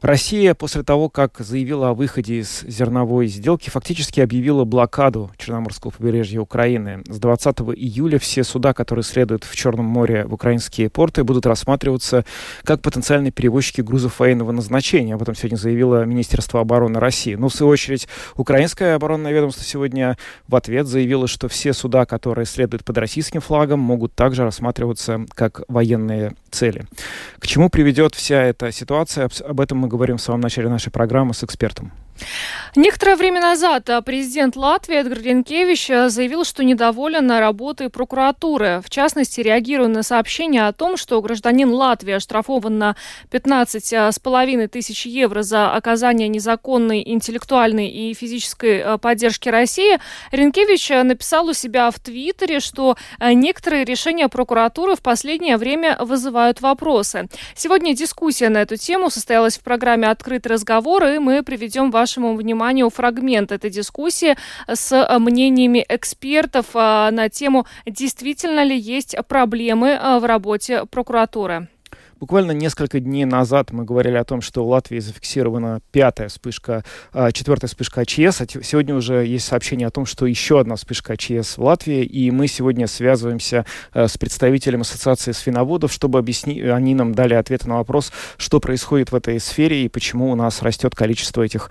Россия после того, как заявила о выходе из зерновой сделки, фактически объявила блокаду Черноморского побережья Украины. С 20 июля все суда, которые следуют в Черном море в украинские порты, будут рассматриваться как потенциальные перевозчики грузов военного назначения. Об этом сегодня заявило Министерство обороны России. Но, ну, в свою очередь, украинское оборонное ведомство сегодня в ответ заявило, что все суда, которые следуют под российским флагом, могут также рассматриваться как военные цели. К чему приведет вся эта ситуация? Об этом мы говорим в самом начале нашей программы с экспертом. Некоторое время назад а, президент Латвии Эдгар Ленкевич а, заявил, что недоволен работой прокуратуры. В частности, реагируя на сообщение о том, что гражданин Латвии оштрафован на 15,5 а, тысяч евро за оказание незаконной интеллектуальной и физической поддержки России, Ренкевич написал у себя в Твиттере, что некоторые решения прокуратуры в последнее время вызывают вопросы. Сегодня дискуссия на эту тему состоялась в программе «Открытый разговор», и мы приведем ваш вашему вниманию фрагмент этой дискуссии с э, мнениями экспертов э, на тему, действительно ли есть проблемы э, в работе прокуратуры. Буквально несколько дней назад мы говорили о том, что в Латвии зафиксирована пятая вспышка, а, четвертая вспышка АЧС. А сегодня уже есть сообщение о том, что еще одна вспышка АЧС в Латвии. И мы сегодня связываемся а, с представителем Ассоциации свиноводов, чтобы объяснить, они нам дали ответы на вопрос, что происходит в этой сфере и почему у нас растет количество этих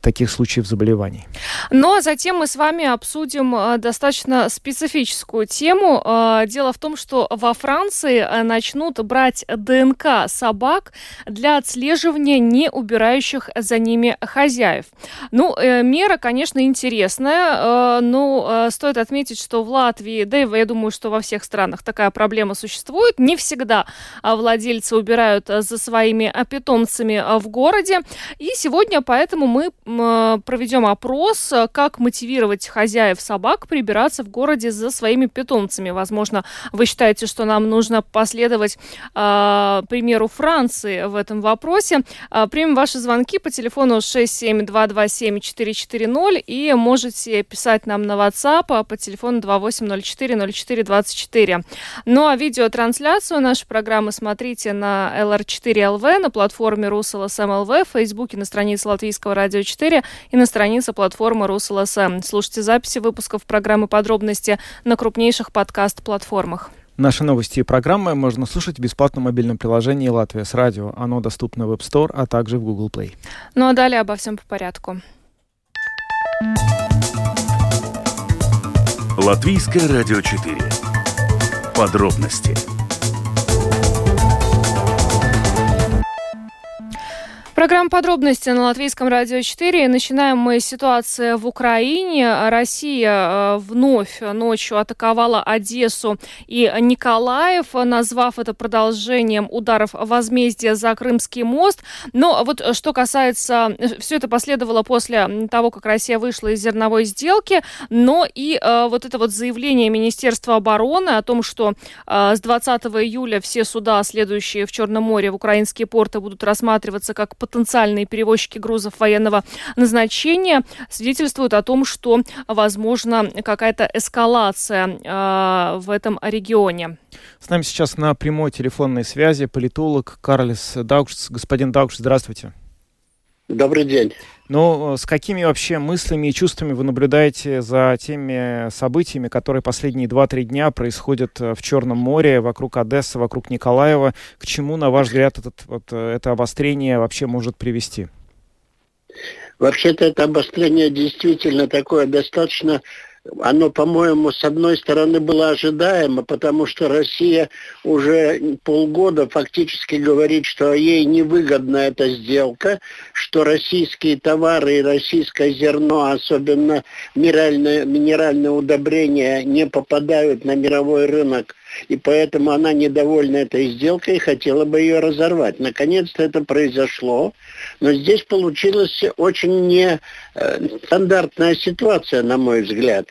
таких случаев заболеваний. Ну а затем мы с вами обсудим а, достаточно специфическую тему. Дело в том, что во Франции начнут брать ДНК собак для отслеживания не убирающих за ними хозяев. Ну, э, мера, конечно, интересная, э, но э, стоит отметить, что в Латвии, да и я думаю, что во всех странах такая проблема существует. Не всегда а, владельцы убирают за своими а, питомцами а, в городе. И сегодня поэтому мы проведем опрос, как мотивировать хозяев собак прибираться в городе за своими питомцами. Возможно, вы считаете, что нам нужно последовать примеру Франции в этом вопросе. А, примем ваши звонки по телефону 67227-440 и можете писать нам на WhatsApp по телефону 2804-0424. Ну а видеотрансляцию нашей программы смотрите на LR4LV, на платформе RusLSM.LV, в Фейсбуке на странице Латвийского радио 4 и на странице платформы RusLSM. Слушайте записи выпусков программы «Подробности» на крупнейших подкаст-платформах. Наши новости и программы можно слушать в бесплатном мобильном приложении «Латвия с радио». Оно доступно в App Store, а также в Google Play. Ну а далее обо всем по порядку. Латвийское радио 4. Подробности Программа подробности на Латвийском радио 4. Начинаем мы с ситуации в Украине. Россия э, вновь ночью атаковала Одессу и Николаев, назвав это продолжением ударов возмездия за Крымский мост. Но вот что касается... Все это последовало после того, как Россия вышла из зерновой сделки, но и э, вот это вот заявление Министерства обороны о том, что э, с 20 июля все суда, следующие в Черном море в украинские порты, будут рассматриваться как потенциальные перевозчики грузов военного назначения свидетельствуют о том, что возможно какая-то эскалация э, в этом регионе. С нами сейчас на прямой телефонной связи политолог Карлис Даукшц. Господин Даукшц, здравствуйте. Добрый день. Э, с какими вообще мыслями и чувствами вы наблюдаете за теми событиями, которые последние 2-3 дня происходят э, в Черном море, вокруг Одессы, вокруг Николаева? К чему, на ваш взгляд, этот, вот, э, это обострение вообще может привести? Вообще-то это обострение действительно такое достаточно оно, по-моему, с одной стороны было ожидаемо, потому что Россия уже полгода фактически говорит, что ей невыгодна эта сделка, что российские товары и российское зерно, особенно минеральное, минеральное удобрение, не попадают на мировой рынок и поэтому она недовольна этой сделкой и хотела бы ее разорвать. Наконец-то это произошло, но здесь получилась очень нестандартная э, ситуация, на мой взгляд.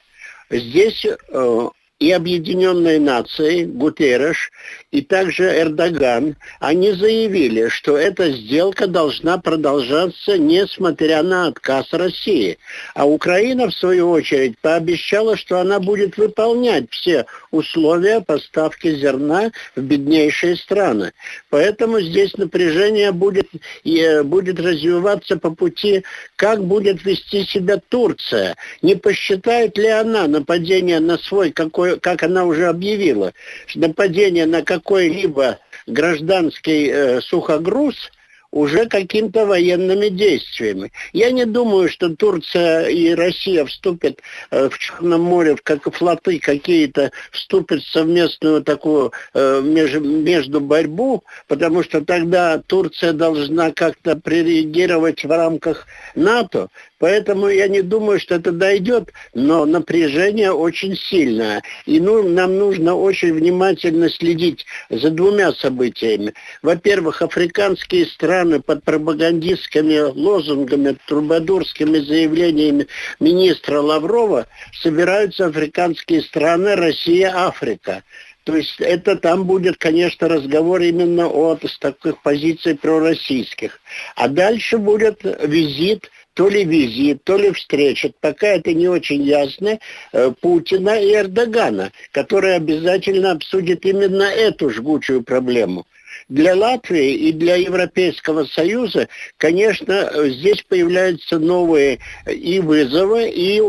Здесь э, и Объединенные Нации, Гутерреш, и также Эрдоган, они заявили, что эта сделка должна продолжаться, несмотря на отказ России. А Украина, в свою очередь, пообещала, что она будет выполнять все условия поставки зерна в беднейшие страны. Поэтому здесь напряжение будет, и, будет развиваться по пути, как будет вести себя Турция. Не посчитает ли она нападение на свой, какой, как она уже объявила, нападение на какой какой-либо гражданский э, сухогруз уже какими-то военными действиями. Я не думаю, что Турция и Россия вступят э, в Черном море, как флоты какие-то, вступят в совместную такую э, между, между борьбу, потому что тогда Турция должна как-то прореагировать в рамках НАТО. Поэтому я не думаю, что это дойдет, но напряжение очень сильное. И ну, нам нужно очень внимательно следить за двумя событиями. Во-первых, африканские страны под пропагандистскими лозунгами, трубадурскими заявлениями министра Лаврова собираются африканские страны Россия, Африка. То есть это там будет, конечно, разговор именно о с таких позиций пророссийских. А дальше будет визит то ли визит, то ли встреча, пока это не очень ясно, э, Путина и Эрдогана, которые обязательно обсудят именно эту жгучую проблему. Для Латвии и для Европейского Союза, конечно, здесь появляются новые и вызовы, и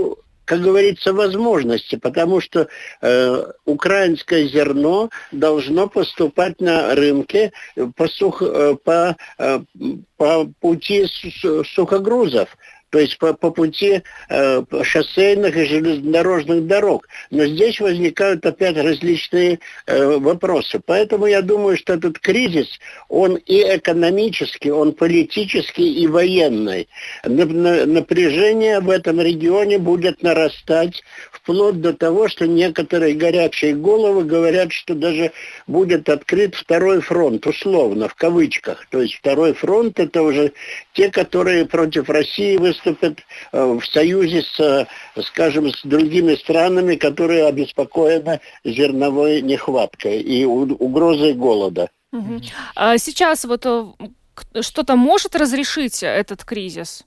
как говорится, возможности, потому что э, украинское зерно должно поступать на рынке по, сух, э, по, э, по пути сухогрузов то есть по, по пути э, шоссейных и железнодорожных дорог. Но здесь возникают опять различные э, вопросы. Поэтому я думаю, что этот кризис, он и экономический, он политический и военный. Напряжение в этом регионе будет нарастать вплоть до того, что некоторые горячие головы говорят, что даже будет открыт второй фронт, условно, в кавычках. То есть второй фронт это уже те, которые против России выступают выступят э, в союзе с, э, скажем, с другими странами, которые обеспокоены зерновой нехваткой и угрозой голода. А сейчас вот э, что-то может разрешить этот кризис?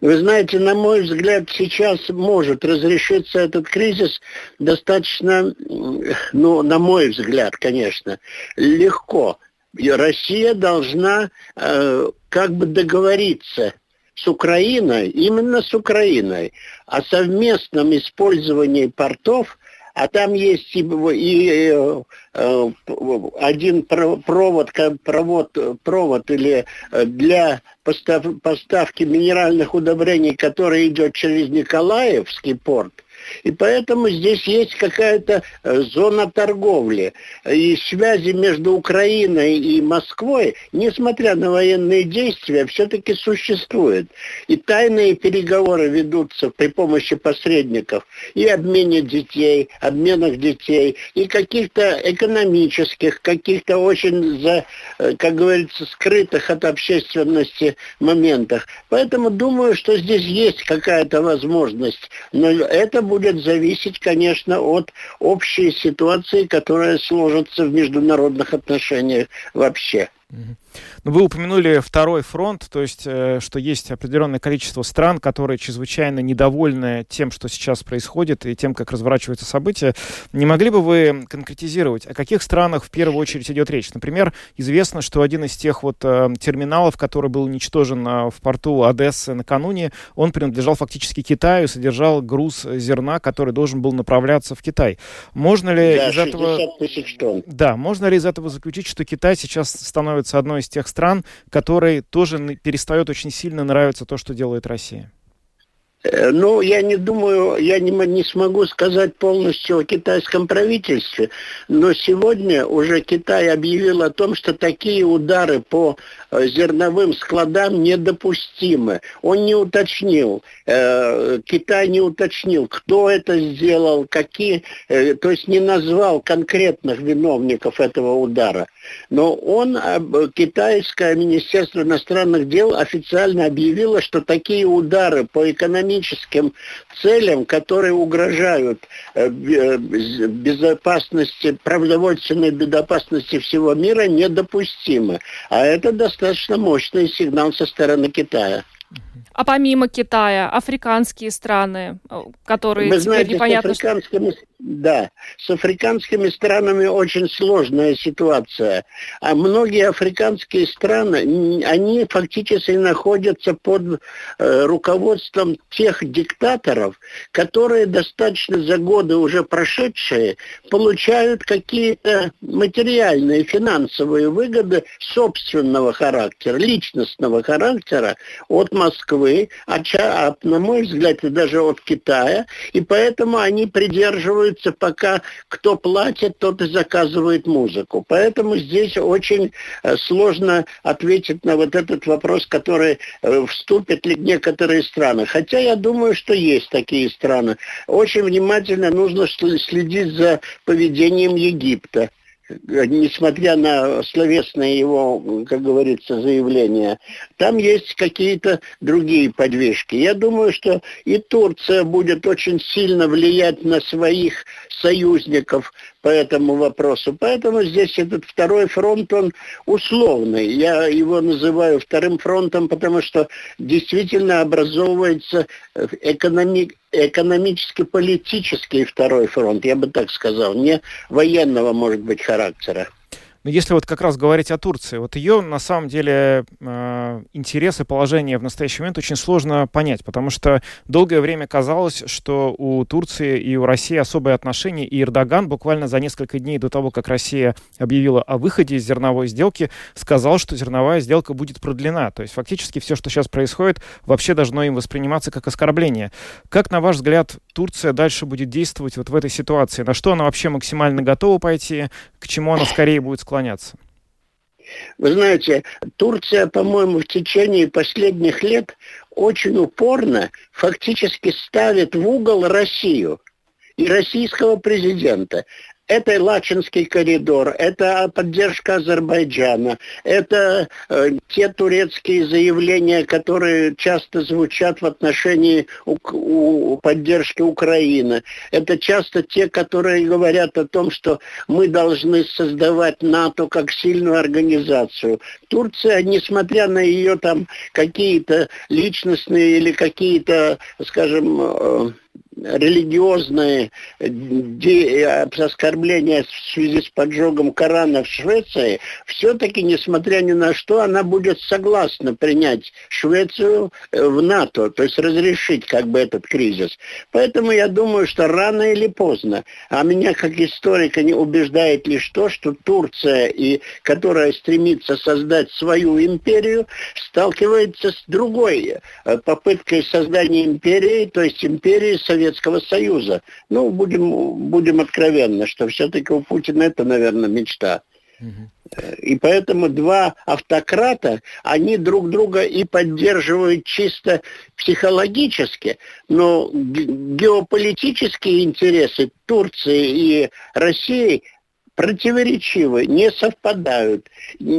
Вы знаете, на мой взгляд, сейчас может разрешиться этот кризис достаточно, ну, на мой взгляд, конечно, легко. Россия должна э, как бы договориться с Украиной, именно с Украиной, о совместном использовании портов, а там есть и, и э, один провод, провод, провод или э, для постав, поставки минеральных удобрений, который идет через Николаевский порт, и поэтому здесь есть какая-то э, зона торговли. И связи между Украиной и Москвой, несмотря на военные действия, все-таки существуют. И тайные переговоры ведутся при помощи посредников и обмене детей, обменах детей, и каких-то экономических, каких-то очень, за, э, как говорится, скрытых от общественности моментах. Поэтому думаю, что здесь есть какая-то возможность. Но это будет зависеть, конечно, от общей ситуации, которая сложится в международных отношениях вообще. Ну, вы упомянули второй фронт, то есть, э, что есть определенное количество стран, которые чрезвычайно недовольны тем, что сейчас происходит, и тем, как разворачиваются события. Не могли бы вы конкретизировать, о каких странах в первую очередь идет речь? Например, известно, что один из тех вот э, терминалов, который был уничтожен э, в порту Одессы накануне, он принадлежал фактически Китаю, содержал груз зерна, который должен был направляться в Китай. Можно ли да, из этого... Да, можно ли из этого заключить, что Китай сейчас становится становится одной из тех стран, которой тоже перестает очень сильно нравиться то, что делает Россия? Э, ну, я не думаю, я не, не смогу сказать полностью о китайском правительстве, но сегодня уже Китай объявил о том, что такие удары по э, зерновым складам недопустимы. Он не уточнил, э, Китай не уточнил, кто это сделал, какие, э, то есть не назвал конкретных виновников этого удара. Но он, э, китайское министерство иностранных дел официально объявило, что такие удары по экономике экономическим целям, которые угрожают э, э, безопасности, продовольственной безопасности всего мира, недопустимы. А это достаточно мощный сигнал со стороны Китая. А помимо Китая, африканские страны, э, которые Вы знаете, непонятно... С африканскими, да, с африканскими странами очень сложная ситуация. А многие африканские страны, они фактически находятся под э, руководством тех диктаторов, которые достаточно за годы уже прошедшие получают какие-то материальные, финансовые выгоды собственного характера, личностного характера от Москвы, а, а на мой взгляд, даже от Китая, и поэтому они придерживаются, пока кто платит, тот и заказывает музыку. Поэтому здесь очень э, сложно ответить на вот этот вопрос, который э, вступят ли некоторые страны. Хотя я думаю, что есть такие страны. Очень внимательно нужно следить за поведением Египта несмотря на словесные его, как говорится, заявления, там есть какие-то другие подвижки. Я думаю, что и Турция будет очень сильно влиять на своих союзников по этому вопросу. Поэтому здесь этот второй фронт, он условный. Я его называю вторым фронтом, потому что действительно образовывается экономи экономически-политический второй фронт, я бы так сказал, не военного, может быть, характера. Но если вот как раз говорить о Турции, вот ее на самом деле э, интерес и положение в настоящий момент очень сложно понять, потому что долгое время казалось, что у Турции и у России особые отношения, и Эрдоган буквально за несколько дней до того, как Россия объявила о выходе из зерновой сделки, сказал, что зерновая сделка будет продлена. То есть фактически все, что сейчас происходит, вообще должно им восприниматься как оскорбление. Как, на ваш взгляд, Турция дальше будет действовать вот в этой ситуации? На что она вообще максимально готова пойти? К чему она скорее будет склоняться? Вы знаете, Турция, по-моему, в течение последних лет очень упорно фактически ставит в угол Россию и российского президента это Лачинский коридор, это поддержка Азербайджана, это э, те турецкие заявления, которые часто звучат в отношении у, у, поддержки Украины. Это часто те, которые говорят о том, что мы должны создавать НАТО как сильную организацию. Турция, несмотря на ее там какие-то личностные или какие-то, скажем, э, религиозные оскорбления в связи с поджогом Корана в Швеции, все-таки, несмотря ни на что, она будет согласна принять Швецию э, в НАТО, то есть разрешить как бы этот кризис. Поэтому я думаю, что рано или поздно, а меня как историка не убеждает лишь то, что Турция, и, которая стремится создать свою империю, сталкивается с другой э, попыткой создания империи, то есть империи Советского Советского Союза. Ну, будем, будем откровенны, что все-таки у Путина это, наверное, мечта. И поэтому два автократа, они друг друга и поддерживают чисто психологически, но геополитические интересы Турции и России противоречивы, не совпадают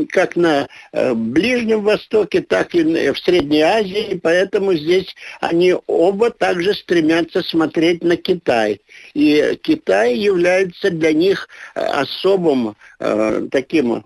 как на э, Ближнем Востоке, так и в Средней Азии, поэтому здесь они оба также стремятся смотреть на Китай. И Китай является для них э, особым э, таким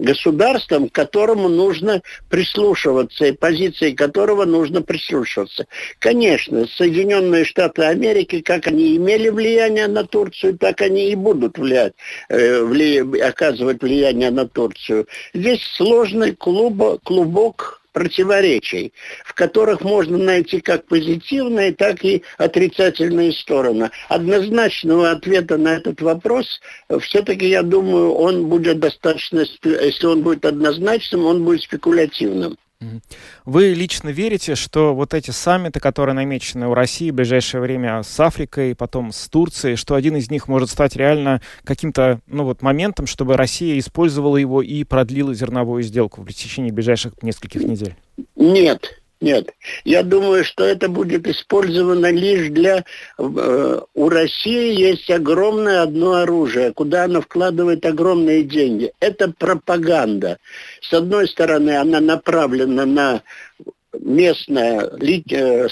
государством, к которому нужно прислушиваться, и позиции которого нужно прислушиваться. Конечно, Соединенные Штаты Америки, как они имели влияние на Турцию, так они и будут влиять, э, вли, оказывать влияние на Турцию. Здесь сложный клуб, клубок противоречий, в которых можно найти как позитивные, так и отрицательные стороны. Однозначного ответа на этот вопрос, все-таки, я думаю, он будет достаточно, если он будет однозначным, он будет спекулятивным. Вы лично верите, что вот эти саммиты, которые намечены у России в ближайшее время с Африкой, потом с Турцией, что один из них может стать реально каким-то ну, вот, моментом, чтобы Россия использовала его и продлила зерновую сделку в течение ближайших нескольких недель? Нет, нет, я думаю, что это будет использовано лишь для... Э, у России есть огромное одно оружие, куда она вкладывает огромные деньги. Это пропаганда. С одной стороны, она направлена на местное э,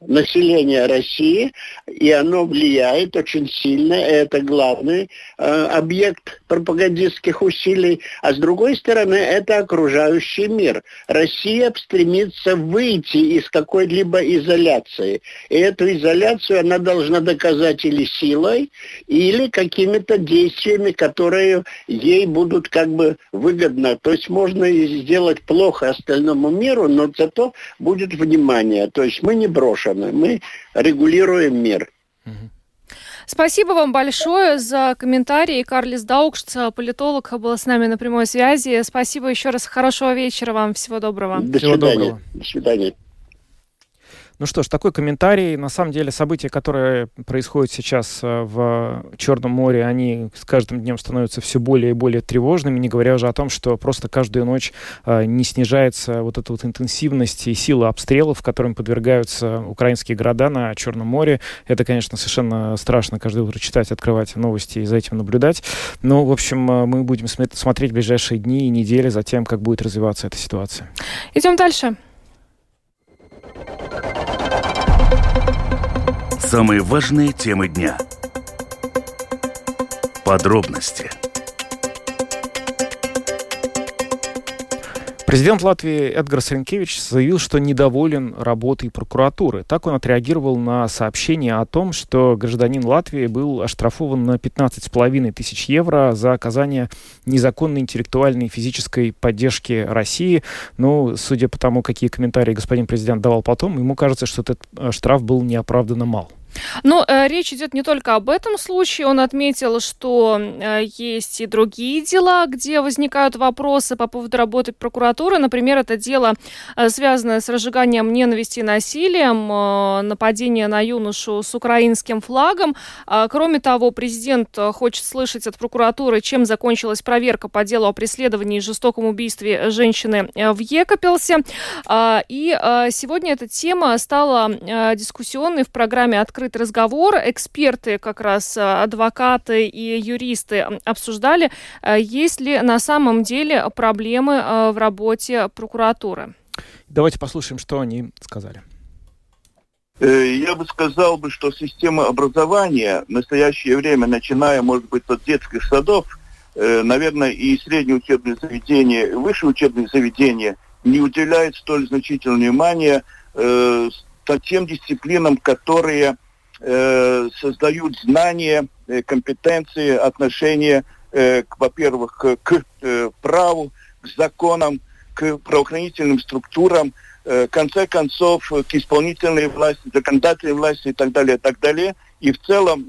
население России, и оно влияет очень сильно, и это главный э, объект пропагандистских усилий. А с другой стороны, это окружающий мир. Россия стремится выйти из какой-либо изоляции. И эту изоляцию она должна доказать или силой, или какими-то действиями, которые ей будут как бы выгодно. То есть можно сделать плохо остальному миру, но зато будет внимание. То есть мы не брошены, мы регулируем мир. Спасибо вам большое за комментарии. Карлис Даукшц, политолог, был с нами на прямой связи. Спасибо еще раз. Хорошего вечера вам. Всего доброго. До Всего свидания. доброго. До свидания. Ну что ж, такой комментарий. На самом деле события, которые происходят сейчас э, в Черном море, они с каждым днем становятся все более и более тревожными, не говоря уже о том, что просто каждую ночь э, не снижается вот эта вот интенсивность и сила обстрелов, которым подвергаются украинские города на Черном море. Это, конечно, совершенно страшно каждое утро читать, открывать новости и за этим наблюдать. Но, в общем, э, мы будем смотреть ближайшие дни и недели за тем, как будет развиваться эта ситуация. Идем дальше. Самые важные темы дня. Подробности. Президент Латвии Эдгар Саренкевич заявил, что недоволен работой прокуратуры. Так он отреагировал на сообщение о том, что гражданин Латвии был оштрафован на 15,5 тысяч евро за оказание незаконной интеллектуальной и физической поддержки России. Но, судя по тому, какие комментарии господин президент давал потом, ему кажется, что этот э, штраф был неоправданно мал. Но э, речь идет не только об этом случае. Он отметил, что э, есть и другие дела, где возникают вопросы по поводу работы прокуратуры. Например, это дело, э, связанное с разжиганием ненависти и насилием, нападение на юношу с украинским флагом. Кроме того, президент хочет слышать от прокуратуры, чем закончилась проверка по делу о преследовании и жестоком убийстве женщины в Екапелсе. И сегодня эта тема стала дискуссионной в программе «Открытый открыт разговор. Эксперты, как раз э, адвокаты и юристы обсуждали, э, есть ли на самом деле проблемы э, в работе прокуратуры. Давайте послушаем, что они сказали. Я бы сказал, бы, что система образования в настоящее время, начиная, может быть, от детских садов, наверное, и средние учебные заведения, и высшие учебные заведения не уделяют столь значительного внимания тем дисциплинам, которые э, создают знания, э, компетенции, отношения, э, во-первых, к, к э, праву, к законам, к правоохранительным структурам, э, в конце концов, к исполнительной власти, законодательной власти и так далее, и так далее. И в целом,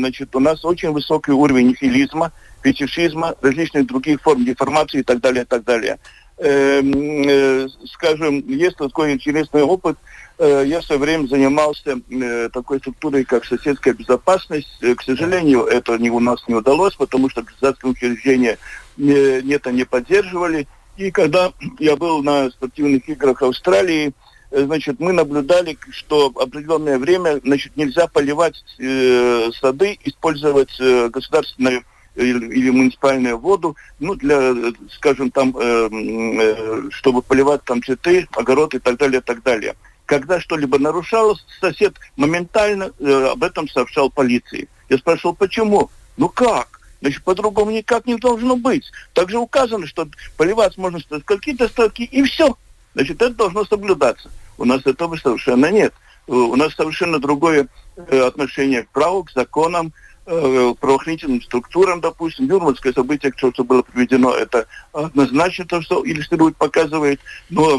значит, у нас очень высокий уровень нихилизма, фетишизма, различных других форм деформации и так далее, и так далее. Э, э, скажем, есть такой интересный опыт – Э, я в свое время занимался э, такой структурой, как соседская безопасность. Э, к сожалению, это у нас не удалось, потому что государственные учреждения не, это не поддерживали. И когда я был на спортивных играх Австралии, значит, мы наблюдали, что определенное время, значит, нельзя поливать э, сады, использовать э, государственную или, или муниципальную воду, ну, для, скажем, там, э, э, чтобы поливать там цветы, огород и так далее, и так далее когда что-либо нарушалось, сосед моментально э, об этом сообщал полиции. Я спрашивал, почему? Ну как? Значит, по-другому никак не должно быть. Также указано, что поливать можно с какие-то строки, и все. Значит, это должно соблюдаться. У нас этого совершенно нет. Э, у нас совершенно другое э, отношение к праву, к законам, правоохранительным структурам, допустим, Юрманское событие, что, что было проведено, это однозначно то, что иллюстрирует, показывает, но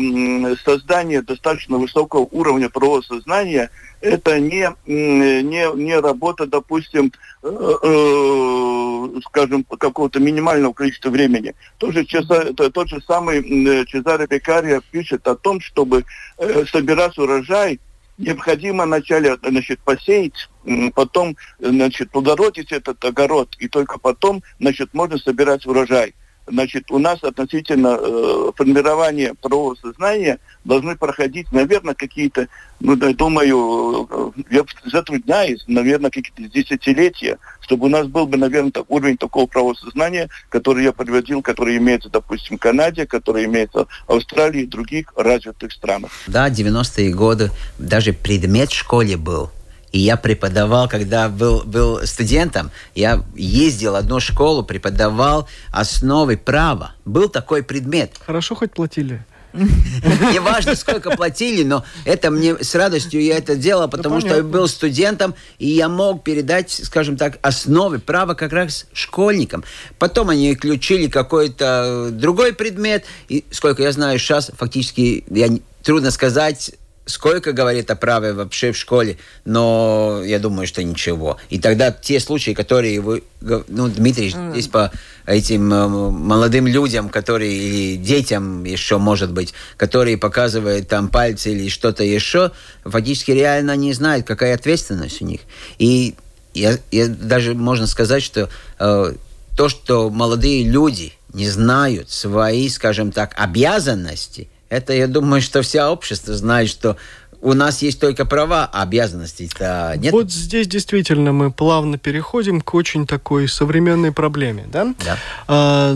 создание достаточно высокого уровня правового сознания это не, не, не работа, допустим, э, э, скажем, какого-то минимального количества времени. Тоже Чеза, тот же самый Чезаре Бекария пишет о том, чтобы э, собирать урожай, необходимо вначале значит, посеять, потом значит, плодородить этот огород, и только потом значит, можно собирать урожай значит, у нас относительно э, формирования правового сознания должны проходить, наверное, какие-то, ну, я думаю, э, я затрудняюсь, наверное, какие-то десятилетия, чтобы у нас был бы, наверное, так, уровень такого правового сознания, который я приводил, который имеется, допустим, в Канаде, который имеется в Австралии и других развитых странах. Да, 90-е годы даже предмет в школе был – и я преподавал, когда был, был студентом, я ездил в одну школу, преподавал основы права. Был такой предмет. Хорошо хоть платили. Не важно, сколько платили, но это мне с радостью я это делал, потому что я был студентом, и я мог передать, скажем так, основы права как раз школьникам. Потом они включили какой-то другой предмет, и сколько я знаю сейчас, фактически, я трудно сказать, сколько говорит о праве вообще в школе, но я думаю, что ничего. И тогда те случаи, которые вы, ну, Дмитрий, mm. здесь по этим э, молодым людям, которые, или детям еще, может быть, которые показывают там пальцы или что-то еще, фактически реально не знают, какая ответственность у них. И я, я даже можно сказать, что э, то, что молодые люди не знают свои, скажем так, обязанности – это, я думаю, что вся общество знает, что у нас есть только права, а обязанностей-то нет. Вот здесь действительно мы плавно переходим к очень такой современной проблеме, да? Да. А,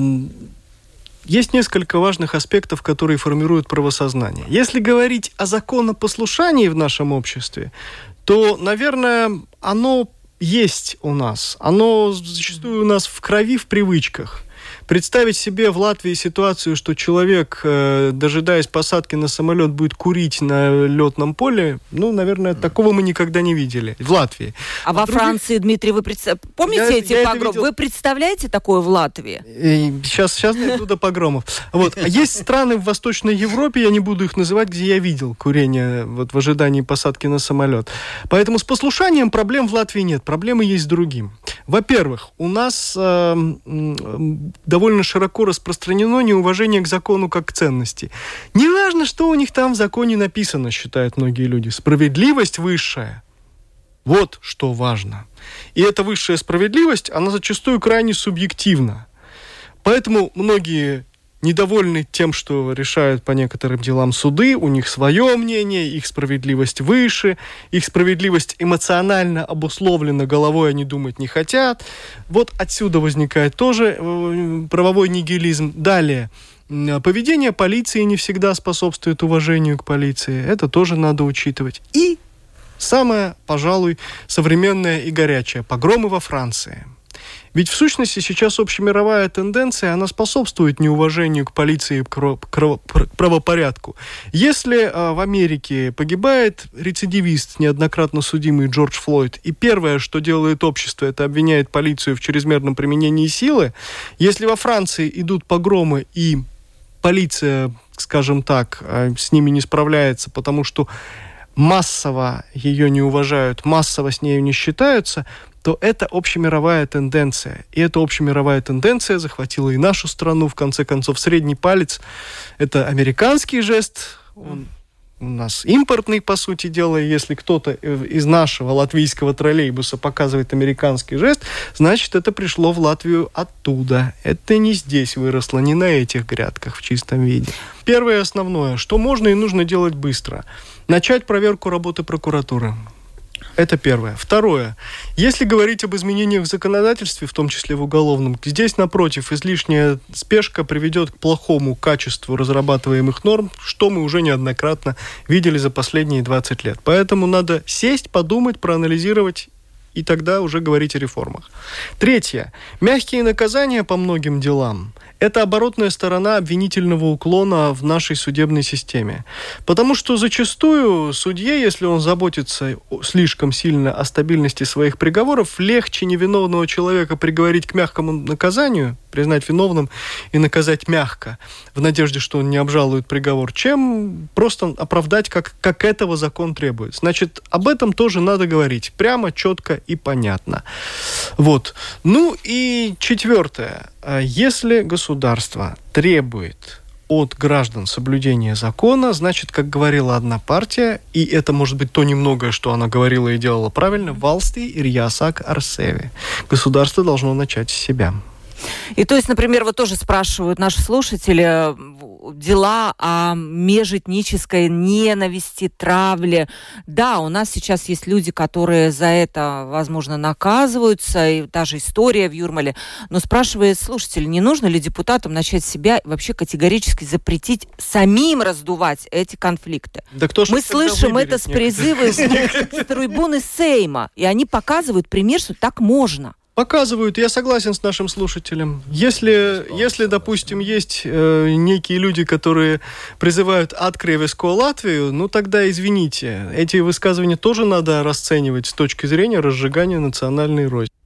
есть несколько важных аспектов, которые формируют правосознание. Если говорить о законопослушании в нашем обществе, то, наверное, оно есть у нас. Оно зачастую у нас в крови, в привычках. Представить себе в Латвии ситуацию, что человек, э, дожидаясь посадки на самолет, будет курить на летном поле, ну, наверное, такого мы никогда не видели в Латвии. А, а во других... Франции, Дмитрий, вы представ... помните я, эти погромы? Вы представляете такое в Латвии? И сейчас, сейчас найду до погромов. Вот. А есть страны в Восточной Европе, я не буду их называть, где я видел курение вот, в ожидании посадки на самолет. Поэтому с послушанием проблем в Латвии нет. Проблемы есть с другим. Во-первых, у нас э, довольно широко распространено неуважение к закону как к ценности. Неважно, что у них там в законе написано, считают многие люди. Справедливость высшая. Вот что важно. И эта высшая справедливость, она зачастую крайне субъективна. Поэтому многие недовольны тем, что решают по некоторым делам суды, у них свое мнение, их справедливость выше, их справедливость эмоционально обусловлена, головой они думать не хотят. Вот отсюда возникает тоже э, правовой нигилизм. Далее. Поведение полиции не всегда способствует уважению к полиции. Это тоже надо учитывать. И самое, пожалуй, современное и горячее. Погромы во Франции. Ведь в сущности сейчас общемировая тенденция, она способствует неуважению к полиции и к правопорядку. Если э, в Америке погибает рецидивист, неоднократно судимый Джордж Флойд, и первое, что делает общество, это обвиняет полицию в чрезмерном применении силы, если во Франции идут погромы и полиция, скажем так, э, с ними не справляется, потому что массово ее не уважают, массово с нею не считаются, то это общемировая тенденция. И эта общемировая тенденция захватила и нашу страну. В конце концов, средний палец – это американский жест, он у нас импортный, по сути дела, если кто-то из нашего латвийского троллейбуса показывает американский жест, значит, это пришло в Латвию оттуда. Это не здесь выросло, не на этих грядках в чистом виде. Первое основное, что можно и нужно делать быстро. Начать проверку работы прокуратуры. Это первое. Второе. Если говорить об изменениях в законодательстве, в том числе в уголовном, здесь, напротив, излишняя спешка приведет к плохому качеству разрабатываемых норм, что мы уже неоднократно видели за последние 20 лет. Поэтому надо сесть, подумать, проанализировать и тогда уже говорить о реформах. Третье. Мягкие наказания по многим делам это оборотная сторона обвинительного уклона в нашей судебной системе. Потому что зачастую судье, если он заботится слишком сильно о стабильности своих приговоров, легче невиновного человека приговорить к мягкому наказанию, признать виновным и наказать мягко, в надежде, что он не обжалует приговор, чем просто оправдать, как, как этого закон требует. Значит, об этом тоже надо говорить прямо, четко и понятно. Вот. Ну и четвертое. А если государство требует от граждан соблюдения закона, значит, как говорила одна партия, и это может быть то немногое, что она говорила и делала правильно, Валсти Ирьясак Арсеви. Государство должно начать с себя. И то есть, например, вот тоже спрашивают наши слушатели дела о межэтнической ненависти, травле. Да, у нас сейчас есть люди, которые за это, возможно, наказываются, и даже история в Юрмале. Но спрашивает слушатель, не нужно ли депутатам начать себя вообще категорически запретить самим раздувать эти конфликты? Да кто Мы слышим это с призывом с трибуны Сейма, и они показывают пример, что так можно. Показывают, я согласен с нашим слушателем. Если, если допустим, есть э, некие люди, которые призывают открывеско Латвию, ну тогда извините, эти высказывания тоже надо расценивать с точки зрения разжигания национальной розни.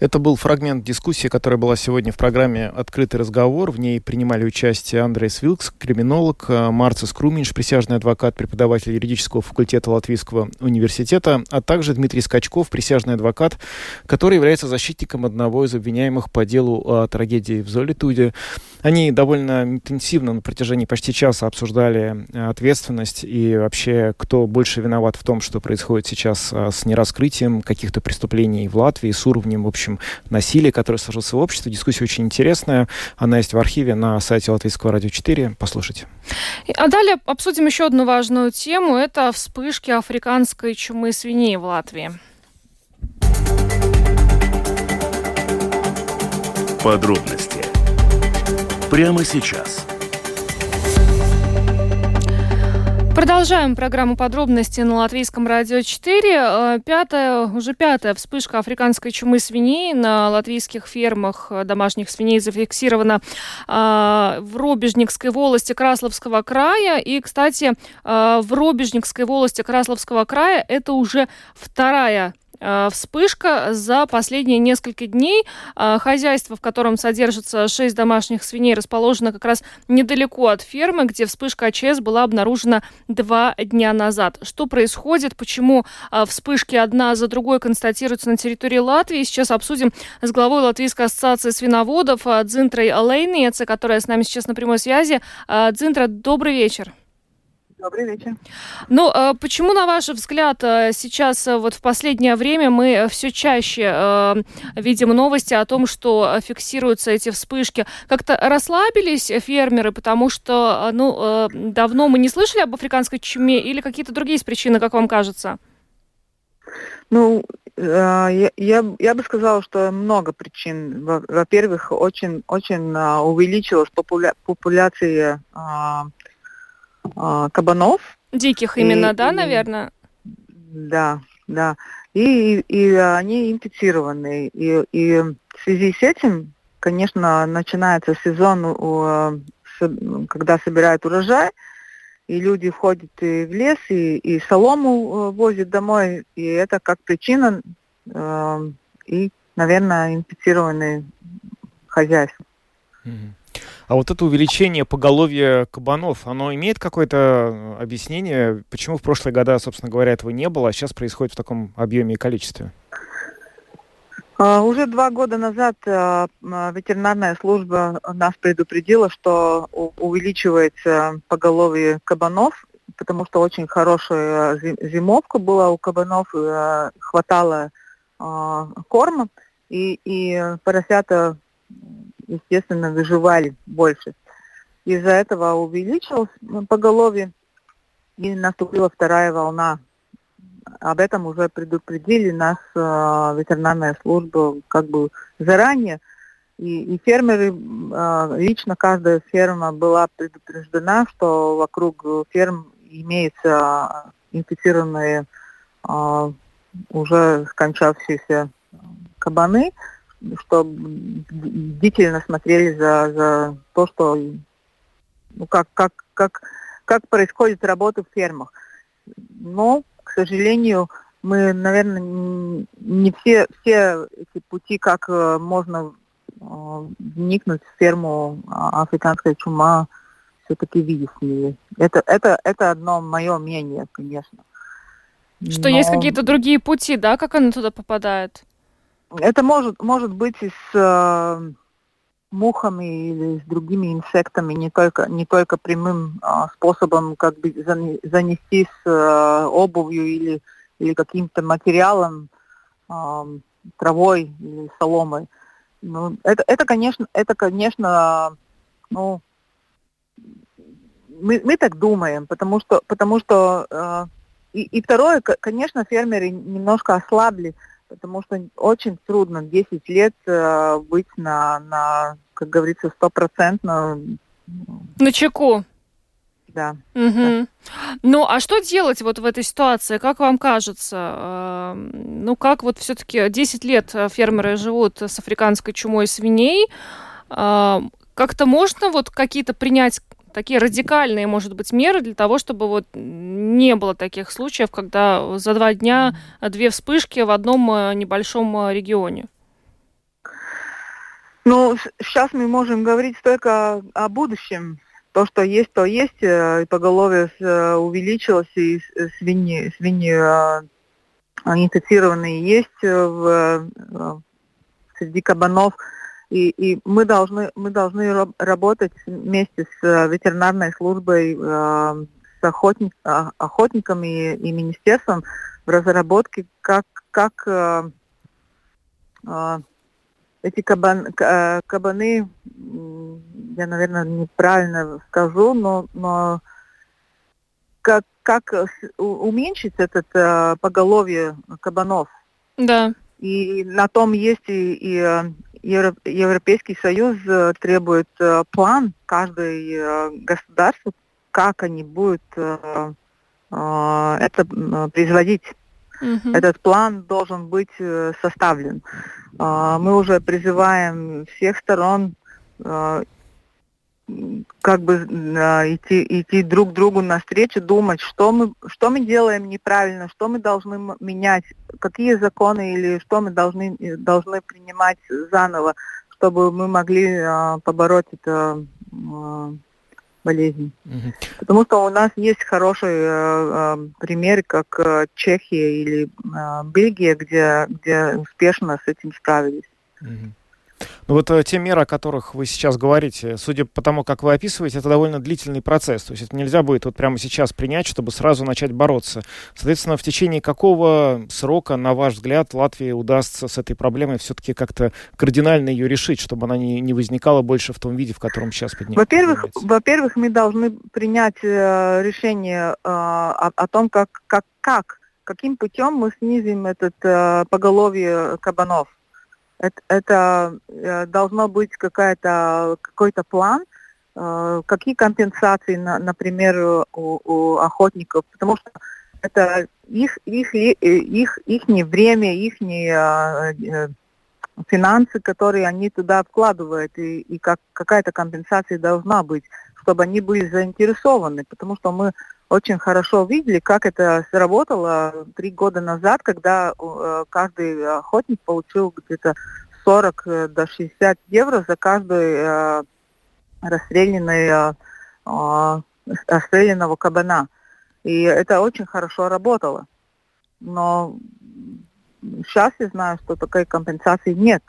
Это был фрагмент дискуссии, которая была сегодня в программе «Открытый разговор». В ней принимали участие Андрей Свилкс, криминолог, э, Марцис Круминш, присяжный адвокат, преподаватель юридического факультета Латвийского университета, а также Дмитрий Скачков, присяжный адвокат, который является защитником одного из обвиняемых по делу о трагедии в Золитуде. Они довольно интенсивно на протяжении почти часа обсуждали э, ответственность и вообще, кто больше виноват в том, что происходит сейчас э, с нераскрытием каких-то преступлений в Латвии, с уровнем, в общем, общем, насилия, которое сложилось в обществе. Дискуссия очень интересная. Она есть в архиве на сайте Латвийского радио 4. Послушайте. А далее обсудим еще одну важную тему. Это вспышки африканской чумы свиней в Латвии. Подробности прямо сейчас. Продолжаем программу подробности на Латвийском радио 4. Э, пятая, уже пятая вспышка африканской чумы свиней на латвийских фермах э, домашних свиней зафиксирована э, в Робежникской волости Красловского края. И, кстати, в Робежникской волости Красловского края это уже вторая Э, вспышка за последние несколько дней. Э, хозяйство, в котором содержится 6 домашних свиней, расположено как раз недалеко от фермы, где вспышка АЧС была обнаружена два дня назад. Что происходит, почему э, вспышки одна за другой констатируются на территории Латвии, сейчас обсудим с главой Латвийской ассоциации свиноводов Дзинтрой Лейнице, которая с нами сейчас на прямой связи. Дзинтра, добрый вечер. Добрый вечер. Ну, а почему, на ваш взгляд, э, сейчас э, вот в последнее время мы все чаще э, видим новости о том, что фиксируются эти вспышки? Как-то расслабились фермеры, потому что, ну, давно мы не слышали об африканской чуме или какие-то другие есть причины, как вам кажется? Ну, я, я, я бы сказала, что много причин. Во-первых, очень, очень увеличилась популя, популяция а, кабанов. Диких именно, и, да, и, наверное? Да, да. И, и, они инфицированы. И, и в связи с этим, конечно, начинается сезон, когда собирают урожай, и люди входят в лес и, и солому э, возят домой, и это как причина э, и, наверное, инфицированные хозяйства. Mm-hmm. А вот это увеличение поголовья кабанов, оно имеет какое-то э, объяснение, почему в прошлые года, собственно говоря, этого не было, а сейчас происходит в таком объеме и количестве? Uh, уже два года назад uh, ветеринарная служба нас предупредила, что увеличивается поголовье кабанов, потому что очень хорошая зимовка была у кабанов, хватало корма, и, и поросята естественно, выживали больше. Из-за этого увеличилось поголовье, и наступила вторая волна. Об этом уже предупредили нас э, ветеринарная служба как бы заранее. И, и фермеры, э, лично каждая ферма была предупреждена, что вокруг ферм имеются инфицированные э, уже скончавшиеся кабаны, чтобы бдительно смотрели за, за то, что ну, как, как, как, как происходит работа в фермах. Но, к сожалению, мы, наверное, не все, все эти пути, как э, можно э, вникнуть в ферму а, африканская чума, все-таки выяснили. Это, это, это одно мое мнение, конечно. Что Но... есть какие-то другие пути, да, как она туда попадает? Это может, может быть и с э, мухами или с другими инсектами, не только, не только прямым э, способом как бы занести с э, обувью или, или каким-то материалом, э, травой или соломой. Ну, это, это, конечно, это, конечно, ну, мы, мы так думаем, потому что, потому что э, и, и второе, конечно, фермеры немножко ослабли, потому что очень трудно 10 лет э, быть на, на, как говорится, стопроцентно... На чеку. Да. Угу. да. Ну, а что делать вот в этой ситуации? Как вам кажется? Э, ну, как вот все-таки 10 лет фермеры живут с африканской чумой свиней? Э, как-то можно вот какие-то принять такие радикальные, может быть, меры для того, чтобы вот не было таких случаев, когда за два дня две вспышки в одном э, небольшом э, регионе? Ну, сейчас мы можем говорить только о будущем. То, что есть, то есть. Э, и поголовье увеличилось, и свиньи, свиньи инфицированные есть в, среди кабанов – и, и мы должны мы должны работать вместе с э, ветеринарной службой, э, с охотник, а, охотниками и, и министерством в разработке, как как э, э, эти кабан, кабаны, я, наверное, неправильно скажу, но, но как, как уменьшить этот э, поголовье кабанов. Да. И на том есть и, и Европейский Союз э, требует э, план каждой э, государства, как они будут это производить. Mm-hmm. Этот план должен быть составлен. Мы уже призываем всех сторон как бы идти, идти друг другу навстречу, думать, что мы, что мы делаем неправильно, что мы должны менять, какие законы или что мы должны, должны принимать заново, чтобы мы могли а, побороть это а, болезнь. Угу. Потому что у нас есть хороший а, пример, как а, Чехия или а, Бельгия, где, где успешно с этим справились. Угу. Ну вот э, те меры, о которых вы сейчас говорите, судя по тому, как вы описываете, это довольно длительный процесс. То есть это нельзя будет вот прямо сейчас принять, чтобы сразу начать бороться. Соответственно, в течение какого срока, на ваш взгляд, Латвии удастся с этой проблемой все-таки как-то кардинально ее решить, чтобы она не, не возникала больше в том виде, в котором сейчас поднимается? Во-первых, во-первых, мы должны принять э, решение э, о, о том, как, как, как, каким путем мы снизим этот э, поголовье кабанов это, это э, должно быть какая-то, какой-то план, э, какие компенсации, на, например, у, у охотников, потому что это их, их, их, их время, их э, финансы, которые они туда вкладывают, и, и как, какая-то компенсация должна быть, чтобы они были заинтересованы, потому что мы очень хорошо видели, как это сработало три года назад, когда э, каждый охотник получил где-то 40 э, до 60 евро за каждый э, расстрелянный, расстрелянного кабана. И это очень хорошо работало. Но сейчас я знаю, что такой компенсации нет.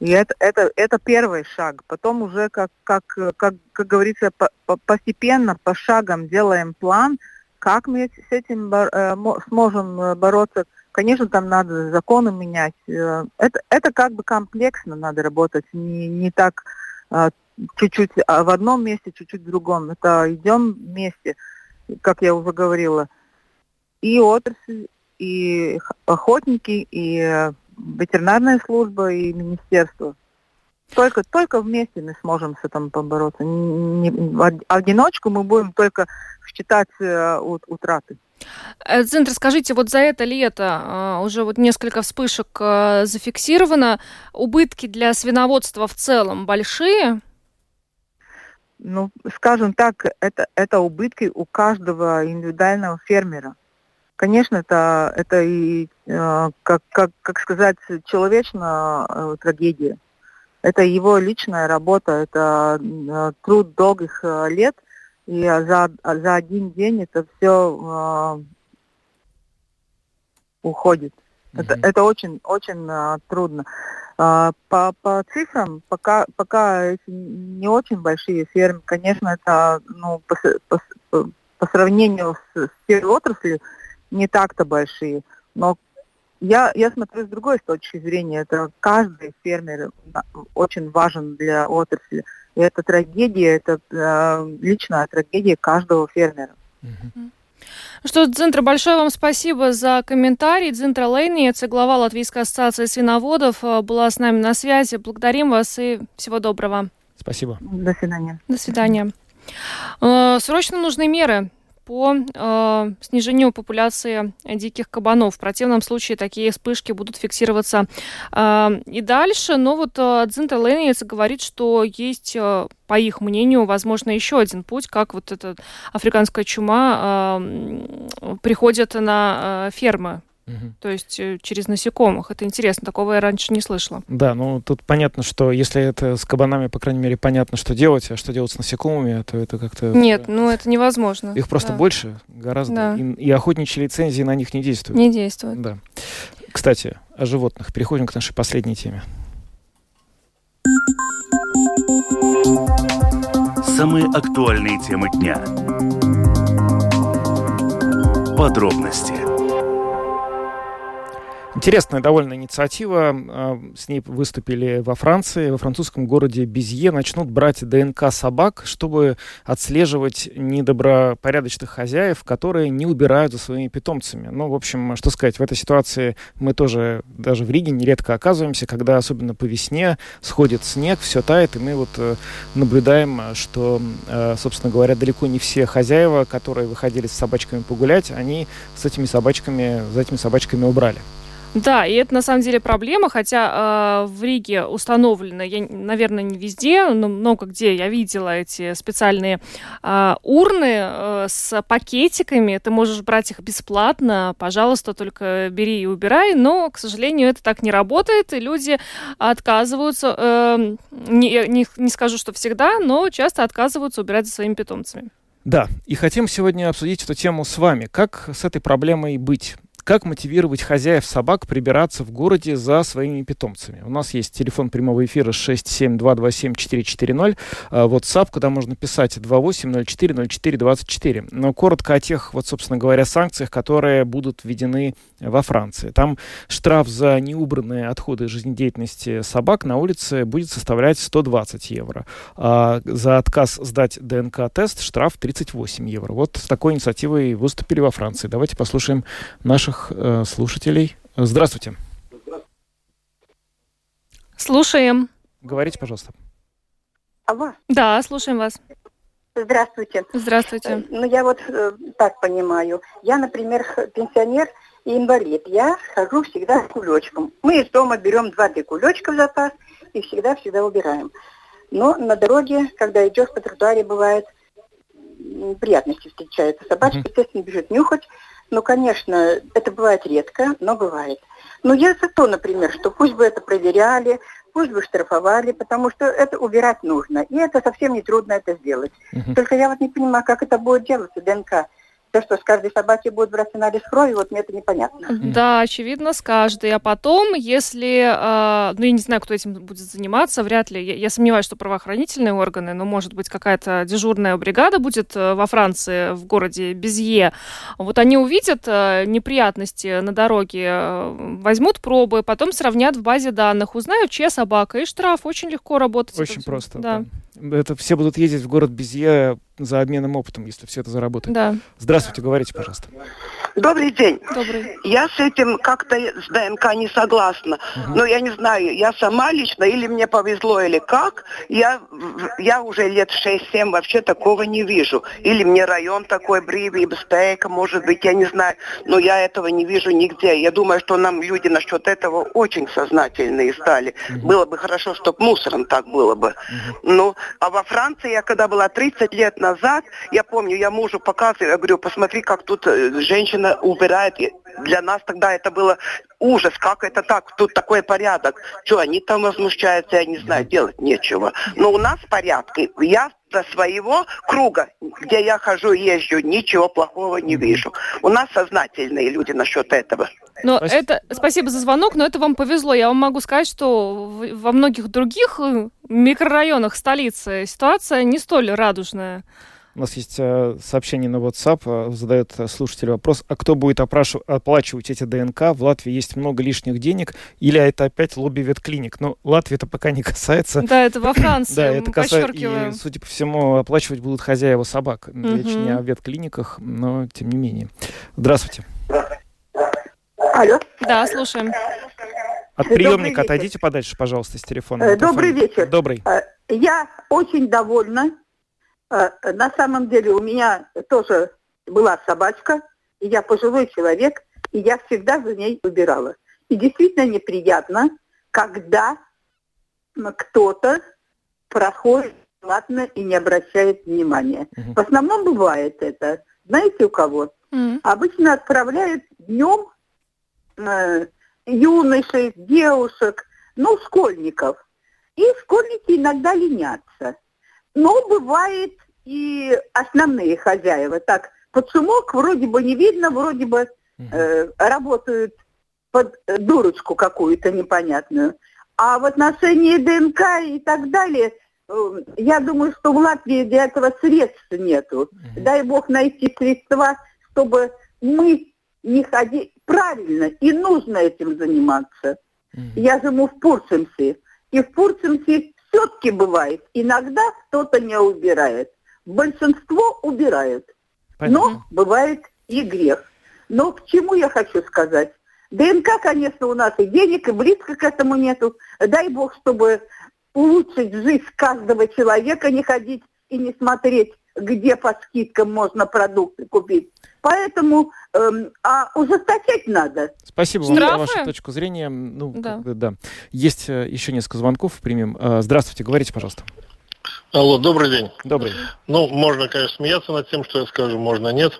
И это, это, это первый шаг. Потом уже, как, как, как, как говорится, по, по, постепенно, по шагам делаем план, как мы с этим бор, э, сможем э, бороться. Конечно, там надо законы менять. Э, это, это как бы комплексно надо работать, не, не так э, чуть-чуть а в одном месте, чуть-чуть в другом. Это идем вместе, как я уже говорила. И отрасль, и охотники, и ветеринарная служба и министерство. Только, только вместе мы сможем с этим побороться. Не, в одиночку мы будем только считать э, утраты. Центр, скажите, вот за это лето уже вот несколько вспышек зафиксировано. Убытки для свиноводства в целом большие? Ну, скажем так, это, это убытки у каждого индивидуального фермера. Конечно, это, это и, э, как, как, как сказать, человечная э, трагедия. Это его личная работа, это э, труд долгих лет, и за, за один день это все уходит. Mm-hmm. Это, это очень, очень э, трудно. Э, по, по цифрам, пока, пока эти не очень большие фермы, конечно, это ну, по, по, по сравнению с, с первой отраслью, не так-то большие. Но я, я смотрю с другой точки зрения. Это каждый фермер очень важен для отрасли. И это трагедия, это э, личная трагедия каждого фермера. Mm-hmm. Что, Дзинтра, большое вам спасибо за комментарий. Дзинтра Лейниец, глава Латвийской ассоциации свиноводов, э, была с нами на связи. Благодарим вас и всего доброго. Спасибо. До свидания. До свидания. Э, срочно нужны меры по э, снижению популяции диких кабанов. В противном случае такие вспышки будут фиксироваться э, и дальше. Но вот э, Дзинта Ленец говорит, что есть, э, по их мнению, возможно, еще один путь, как вот эта африканская чума э, приходит на э, фермы Угу. То есть э, через насекомых. Это интересно, такого я раньше не слышала. Да, ну тут понятно, что если это с кабанами, по крайней мере, понятно, что делать, а что делать с насекомыми, то это как-то... Нет, ну это невозможно. Их просто да. больше гораздо. Да. И, и охотничьи лицензии на них не действуют. Не действуют. Да. Кстати, о животных. Переходим к нашей последней теме. Самые актуальные темы дня. Подробности Интересная довольно инициатива. А, с ней выступили во Франции, во французском городе Безье. Начнут брать ДНК собак, чтобы отслеживать недобропорядочных хозяев, которые не убирают за своими питомцами. Ну, в общем, что сказать, в этой ситуации мы тоже даже в Риге нередко оказываемся, когда особенно по весне сходит снег, все тает, и мы вот э, наблюдаем, что, э, собственно говоря, далеко не все хозяева, которые выходили с собачками погулять, они с этими собачками, за этими собачками убрали. Да, и это на самом деле проблема, хотя э, в Риге установлено, я, наверное, не везде, но много где я видела эти специальные э, урны э, с пакетиками. Ты можешь брать их бесплатно, пожалуйста, только бери и убирай. Но, к сожалению, это так не работает, и люди отказываются, э, не, не, не скажу, что всегда, но часто отказываются убирать за своими питомцами. Да, и хотим сегодня обсудить эту тему с вами. Как с этой проблемой быть? Как мотивировать хозяев собак прибираться в городе за своими питомцами? У нас есть телефон прямого эфира 67227-440, а, WhatsApp, куда можно писать 28040424. Но коротко о тех, вот, собственно говоря, санкциях, которые будут введены во Франции. Там штраф за неубранные отходы жизнедеятельности собак на улице будет составлять 120 евро. А за отказ сдать ДНК-тест штраф 38 евро. Вот с такой инициативой выступили во Франции. Давайте послушаем наших наших э, слушателей. Здравствуйте. Слушаем. Говорите, пожалуйста. Алло. Да, слушаем вас. Здравствуйте. Здравствуйте. Э, ну, я вот э, так понимаю. Я, например, пенсионер и инвалид. Я хожу всегда с кулечком. Мы из дома берем два-три кулечка в запас и всегда-всегда убираем. Но на дороге, когда идешь по тротуаре, бывает приятности встречаются. Собачка, естественно, бежит нюхать. Ну, конечно, это бывает редко, но бывает. Но я за то, например, что пусть бы это проверяли, пусть бы штрафовали, потому что это убирать нужно. И это совсем не трудно это сделать. Угу. Только я вот не понимаю, как это будет делаться, ДНК то, что с каждой собаки будет брать анализ крови, вот мне это непонятно. Да, очевидно, с каждой. А потом, если, э, ну, я не знаю, кто этим будет заниматься, вряд ли, я, я сомневаюсь, что правоохранительные органы, но, может быть, какая-то дежурная бригада будет э, во Франции, в городе Безье. Вот они увидят э, неприятности на дороге, э, возьмут пробы, потом сравнят в базе данных, узнают, чья собака, и штраф. Очень легко работать. Очень просто. Да. да это все будут ездить в город Безье за обменом опытом, если все это заработает. Да. Здравствуйте, говорите, пожалуйста. Добрый день. Добрый. Я с этим как-то с ДНК не согласна. Угу. Но я не знаю, я сама лично, или мне повезло, или как. Я, я уже лет 6-7 вообще такого не вижу. Или мне район такой, Бриви, Бестейка, может быть, я не знаю. Но я этого не вижу нигде. Я думаю, что нам люди насчет этого очень сознательные стали. Угу. Было бы хорошо, чтобы мусором так было бы. Угу. Ну, а во Франции я когда была 30 лет назад, я помню, я мужу показываю, я говорю, посмотри, как тут э, женщина убирает. Для нас тогда это было ужас, как это так, тут такой порядок. Что, они там возмущаются, я не знаю, делать нечего. Но у нас порядки. Я до своего круга, где я хожу, езжу, ничего плохого не вижу. У нас сознательные люди насчет этого. Но спасибо. это спасибо за звонок, но это вам повезло. Я вам могу сказать, что во многих других э, микрорайонах столицы ситуация не столь радужная. У нас есть э, сообщение на WhatsApp, э, задает слушатель вопрос, а кто будет опрашив... оплачивать эти ДНК? В Латвии есть много лишних денег, или это опять лобби ветклиник? Ну, Латвии это пока не касается. Да, это во Франции, Да, это касается, и, судя по всему, оплачивать будут хозяева собак. Речь не о ветклиниках, но тем не менее. Здравствуйте. Алло. Да, слушаем. От приемника отойдите подальше, пожалуйста, с телефона. Э, добрый вечер. Добрый. Э, я очень довольна Э, на самом деле у меня тоже была собачка, и я пожилой человек, и я всегда за ней убирала. И действительно неприятно, когда кто-то проходит платно и не обращает внимания. Угу. В основном бывает это. Знаете у кого? Угу. Обычно отправляют днем э, юношей, девушек, ну, школьников. И школьники иногда ленятся. Но бывает и основные хозяева. Так, под шумок вроде бы не видно, вроде бы э, работают под дурочку какую-то непонятную. А в отношении ДНК и так далее, э, я думаю, что в Латвии для этого средств нету. mm Дай бог найти средства, чтобы мы не ходили правильно и нужно этим заниматься. mm Я живу в Пурсенсе. И в Пурсенсе все-таки бывает, иногда кто-то не убирает. Большинство убирают. Понятно. Но бывает и грех. Но к чему я хочу сказать? ДНК, конечно, у нас и денег, и близко к этому нету. Дай бог, чтобы улучшить жизнь каждого человека, не ходить и не смотреть, где по скидкам можно продукты купить. Поэтому, эм, а ужесточать надо. Спасибо вам за вашу точку зрения. Ну, да. Как бы, да. Есть э, еще несколько звонков, примем. Э, здравствуйте, говорите, пожалуйста. Алло, добрый день. Добрый. Ну, можно, конечно, смеяться над тем, что я скажу, можно нет.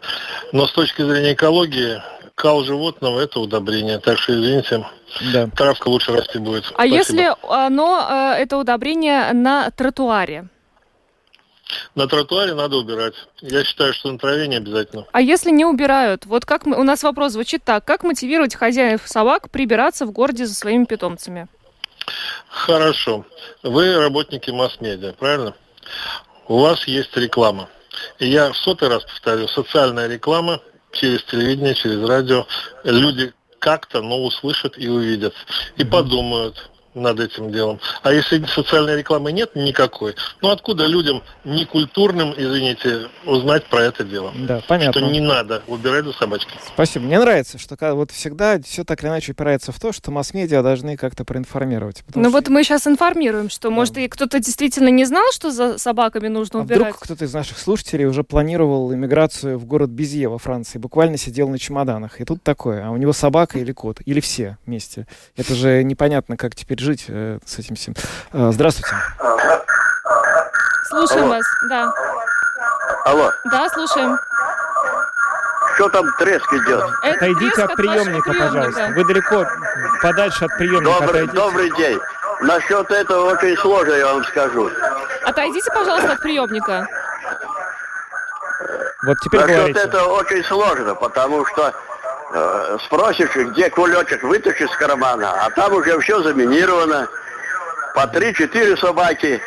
Но с точки зрения экологии, кал животного – это удобрение. Так что, извините, да. травка лучше расти будет. А Спасибо. если оно, э, это удобрение на тротуаре? На тротуаре надо убирать. Я считаю, что на траве не обязательно. А если не убирают? Вот как мы, у нас вопрос звучит так. Как мотивировать хозяев собак прибираться в городе за своими питомцами? Хорошо. Вы работники масс-медиа, правильно? У вас есть реклама. И я в сотый раз повторю, социальная реклама через телевидение, через радио. Люди как-то, но услышат и увидят. И подумают, над этим делом. А если социальной рекламы нет никакой, ну откуда людям некультурным, извините, узнать про это дело? Да, понятно. Что не надо убирать за собачкой. Спасибо. Мне нравится, что вот всегда все так или иначе упирается в то, что масс-медиа должны как-то проинформировать. Ну что... вот мы сейчас информируем, что, да. может, и кто-то действительно не знал, что за собаками нужно а убирать. вдруг кто-то из наших слушателей уже планировал иммиграцию в город Безье во Франции, буквально сидел на чемоданах, и тут такое, а у него собака или кот, или все вместе. Это же непонятно, как теперь жить э, с этим всем. Э, здравствуйте. Слушаем Алло. вас, да. Алло. Да, слушаем. Что там треск идет? Это Отойдите от приемника, от пожалуйста. Вы далеко, подальше от приемника добрый, добрый день. Насчет этого очень сложно, я вам скажу. Отойдите, пожалуйста, от приемника. Вот теперь Насчет говорите. этого очень сложно, потому что спросишь, где кулечек, вытащишь с кармана, а там уже все заминировано. По три-четыре собаки,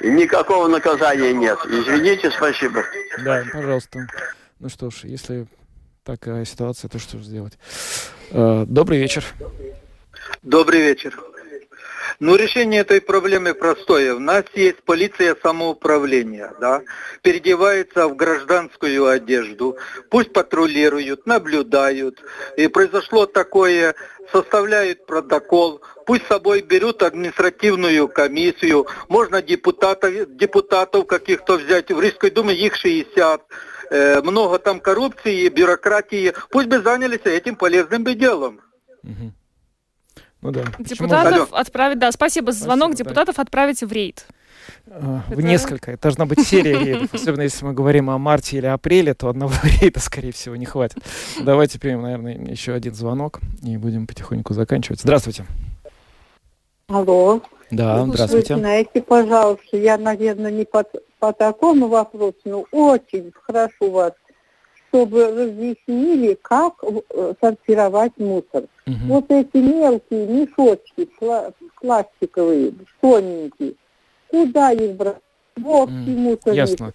и никакого наказания нет. Извините, спасибо. Да, пожалуйста. Ну что ж, если такая ситуация, то что же сделать? Э, добрый вечер. Добрый вечер. Ну, решение этой проблемы простое. У нас есть полиция самоуправления, да, переодевается в гражданскую одежду, пусть патрулируют, наблюдают. И произошло такое, составляют протокол, пусть с собой берут административную комиссию, можно депутатов, депутатов каких-то взять, в Рижской думе их 60, э, много там коррупции, бюрократии, пусть бы занялись этим полезным бы делом. Угу. Ну да. Депутатов отправить, да, спасибо за звонок, спасибо, депутатов да. отправить в рейд. А, в это... несколько. Это должна быть серия рейдов. Особенно если мы говорим о марте или апреле, то одного рейда, скорее всего, не хватит. Давайте примем, наверное, еще один звонок и будем потихоньку заканчивать. Здравствуйте. Алло. Да, здравствуйте. Вы знаете, пожалуйста, я, наверное, не по, по такому вопросу, но очень прошу вас чтобы разъяснили, как э, сортировать мусор. Угу. Вот эти мелкие мешочки пластиковые, тоненькие, куда их брать? В мусор. Ясно.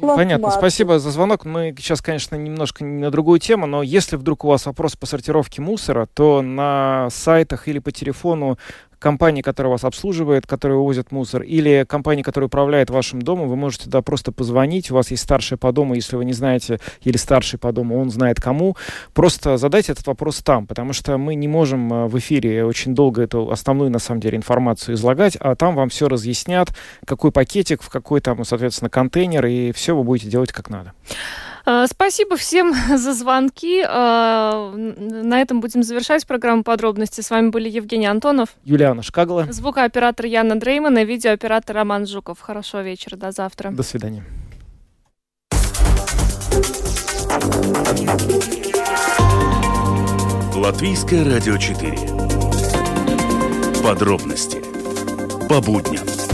Понятно. Спасибо за звонок. Мы сейчас, конечно, немножко на другую тему, но если вдруг у вас вопрос по сортировке мусора, то на сайтах или по телефону компании, которая вас обслуживает, которые увозят мусор, или компании, которая управляет вашим домом, вы можете туда просто позвонить, у вас есть старший по дому, если вы не знаете, или старший по дому, он знает кому, просто задайте этот вопрос там, потому что мы не можем э, в эфире очень долго эту основную, на самом деле, информацию излагать, а там вам все разъяснят, какой пакетик, в какой там, соответственно, контейнер, и все вы будете делать как надо. Э, спасибо всем за звонки. Э, на этом будем завершать программу подробности. С вами были Евгений Антонов. Юлиана Шкагла. Звукооператор Яна Дрейман и видеооператор Роман Жуков. Хорошего вечера. До завтра. До свидания. Латвийское радио 4. Подробности по будням.